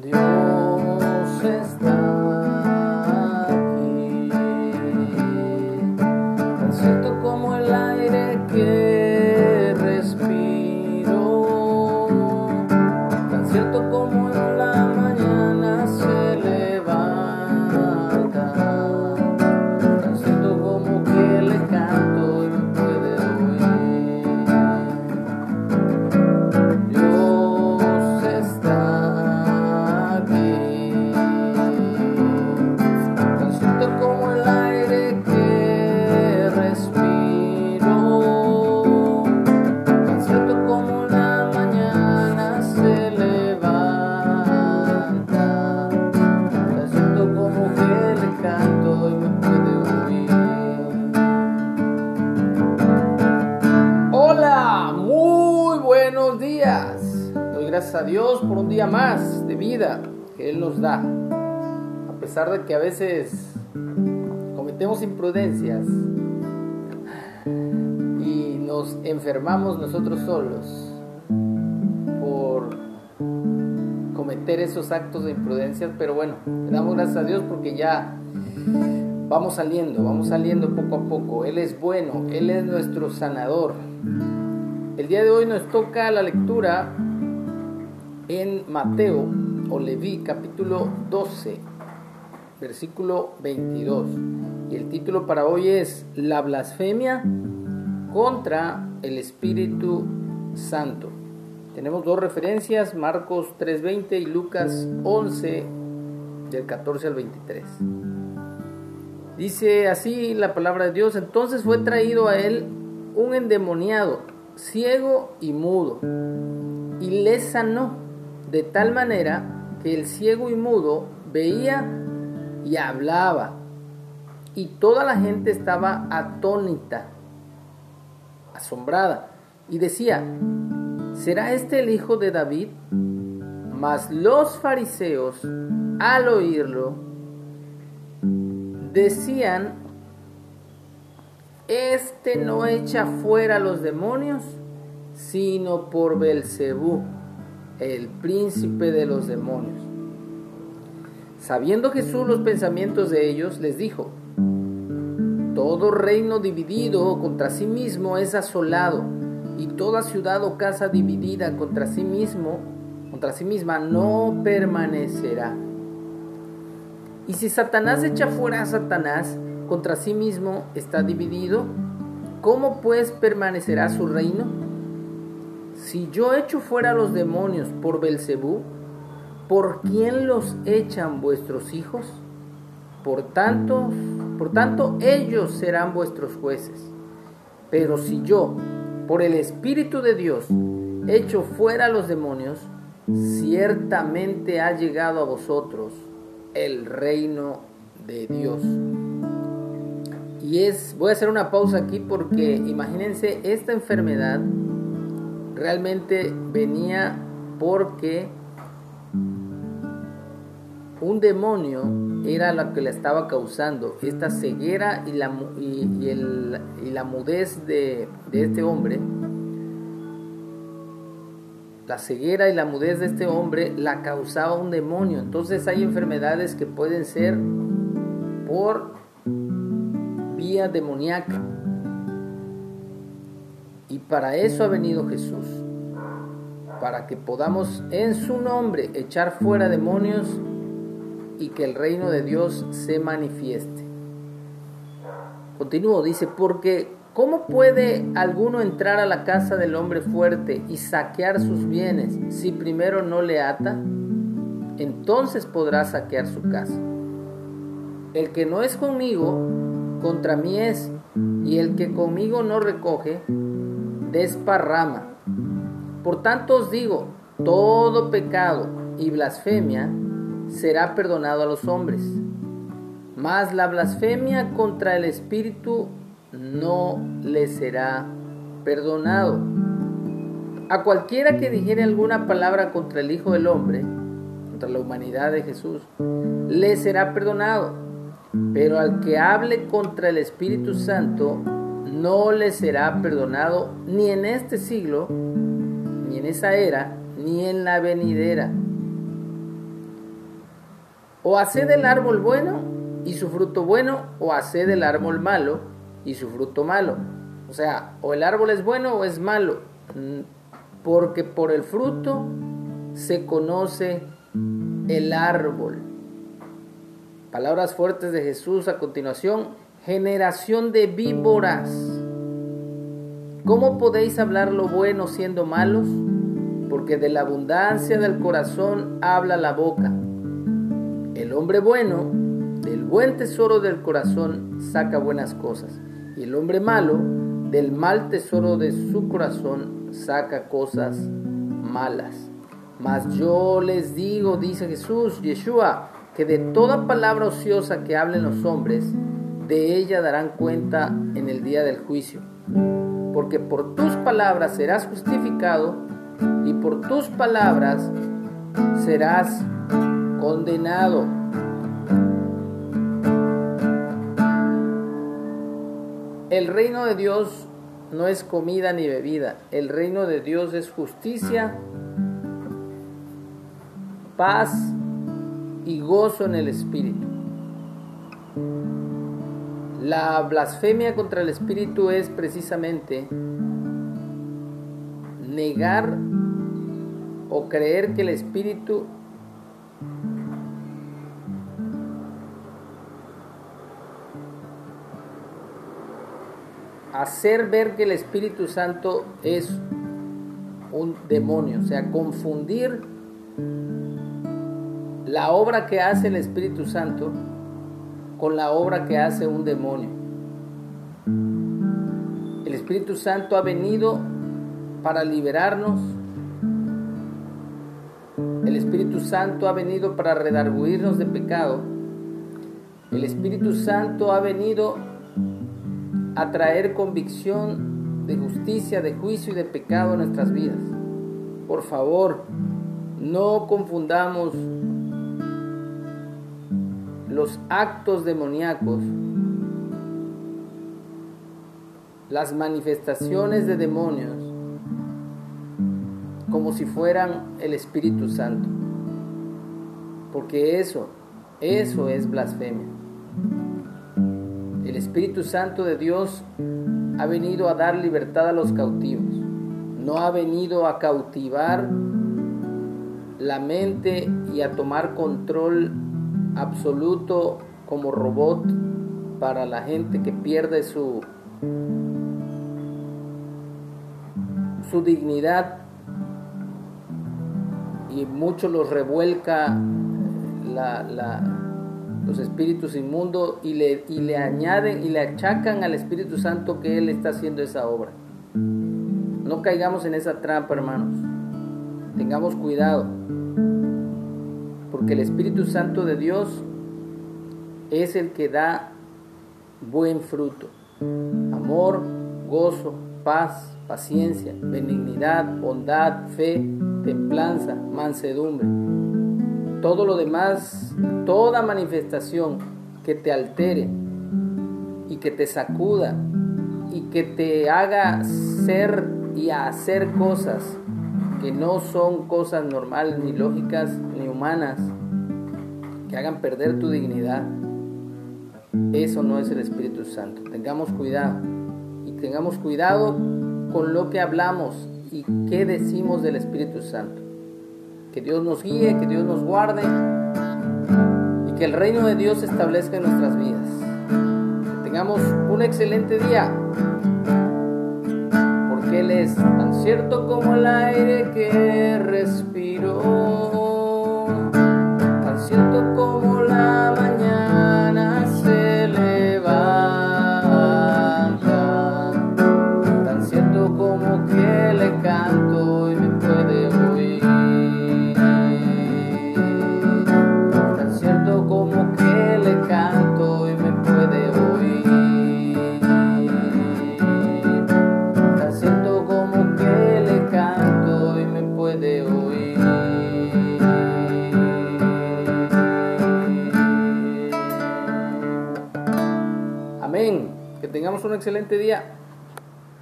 Dios días. Doy gracias a Dios por un día más de vida que Él nos da. A pesar de que a veces cometemos imprudencias y nos enfermamos nosotros solos por cometer esos actos de imprudencias, pero bueno, le damos gracias a Dios porque ya vamos saliendo, vamos saliendo poco a poco. Él es bueno, Él es nuestro sanador. El día de hoy nos toca la lectura en Mateo o Leví capítulo 12, versículo 22. Y el título para hoy es La blasfemia contra el Espíritu Santo. Tenemos dos referencias, Marcos 3:20 y Lucas 11 del 14 al 23. Dice así la palabra de Dios, entonces fue traído a él un endemoniado, ciego y mudo, y le sanó de tal manera que el ciego y mudo veía y hablaba, y toda la gente estaba atónita, asombrada, y decía, ¿será este el hijo de David? Mas los fariseos, al oírlo, decían, este no echa fuera a los demonios, sino por Belcebú, el príncipe de los demonios. Sabiendo Jesús los pensamientos de ellos, les dijo, todo reino dividido contra sí mismo es asolado, y toda ciudad o casa dividida contra sí mismo, contra sí misma, no permanecerá. Y si Satanás echa fuera a Satanás, contra sí mismo está dividido, ¿cómo pues permanecerá su reino? Si yo echo fuera a los demonios por Belcebú, ¿por quién los echan vuestros hijos? Por tanto, por tanto ellos serán vuestros jueces. Pero si yo, por el Espíritu de Dios, echo fuera a los demonios, ciertamente ha llegado a vosotros el reino de Dios. Y es, voy a hacer una pausa aquí porque imagínense, esta enfermedad realmente venía porque un demonio era lo que le estaba causando esta ceguera y la, y, el, y la mudez de, de este hombre. La ceguera y la mudez de este hombre la causaba un demonio. Entonces hay enfermedades que pueden ser por vía demoníaca. Y para eso ha venido Jesús. Para que podamos en su nombre echar fuera demonios y que el reino de Dios se manifieste. Continúo, dice, porque ¿cómo puede alguno entrar a la casa del hombre fuerte y saquear sus bienes si primero no le ata? Entonces podrá saquear su casa. El que no es conmigo, contra mí es, y el que conmigo no recoge, desparrama. Por tanto os digo, todo pecado y blasfemia será perdonado a los hombres, mas la blasfemia contra el Espíritu no le será perdonado. A cualquiera que dijere alguna palabra contra el Hijo del Hombre, contra la humanidad de Jesús, le será perdonado. Pero al que hable contra el Espíritu Santo, no le será perdonado ni en este siglo, ni en esa era, ni en la venidera. O haced el árbol bueno y su fruto bueno, o haced el árbol malo y su fruto malo. O sea, o el árbol es bueno o es malo, porque por el fruto se conoce el árbol. Palabras fuertes de Jesús a continuación. Generación de víboras. ¿Cómo podéis hablar lo bueno siendo malos? Porque de la abundancia del corazón habla la boca. El hombre bueno, del buen tesoro del corazón, saca buenas cosas. Y el hombre malo, del mal tesoro de su corazón, saca cosas malas. Mas yo les digo, dice Jesús, Yeshua, que de toda palabra ociosa que hablen los hombres, de ella darán cuenta en el día del juicio. Porque por tus palabras serás justificado y por tus palabras serás condenado. El reino de Dios no es comida ni bebida. El reino de Dios es justicia, paz y gozo en el Espíritu. La blasfemia contra el Espíritu es precisamente negar o creer que el Espíritu hacer ver que el Espíritu Santo es un demonio, o sea, confundir la obra que hace el Espíritu Santo con la obra que hace un demonio. El Espíritu Santo ha venido para liberarnos. El Espíritu Santo ha venido para redarguirnos de pecado. El Espíritu Santo ha venido a traer convicción de justicia, de juicio y de pecado en nuestras vidas. Por favor, no confundamos los actos demoníacos, las manifestaciones de demonios, como si fueran el Espíritu Santo. Porque eso, eso es blasfemia. El Espíritu Santo de Dios ha venido a dar libertad a los cautivos. No ha venido a cautivar la mente y a tomar control absoluto como robot para la gente que pierde su, su dignidad y mucho los revuelca los espíritus inmundos y le, y le añaden y le achacan al Espíritu Santo que Él está haciendo esa obra. No caigamos en esa trampa, hermanos. Tengamos cuidado porque el Espíritu Santo de Dios es el que da buen fruto. Amor, gozo, paz, paciencia, benignidad, bondad, fe, templanza, mansedumbre. Todo lo demás, toda manifestación que te altere y que te sacuda y que te haga ser y hacer cosas que no son cosas normales, ni lógicas, que hagan perder tu dignidad. Eso no es el Espíritu Santo. Tengamos cuidado. Y tengamos cuidado con lo que hablamos y qué decimos del Espíritu Santo. Que Dios nos guíe, que Dios nos guarde y que el reino de Dios se establezca en nuestras vidas. Que tengamos un excelente día. Él es tan cierto como el aire que respiro, un excelente día.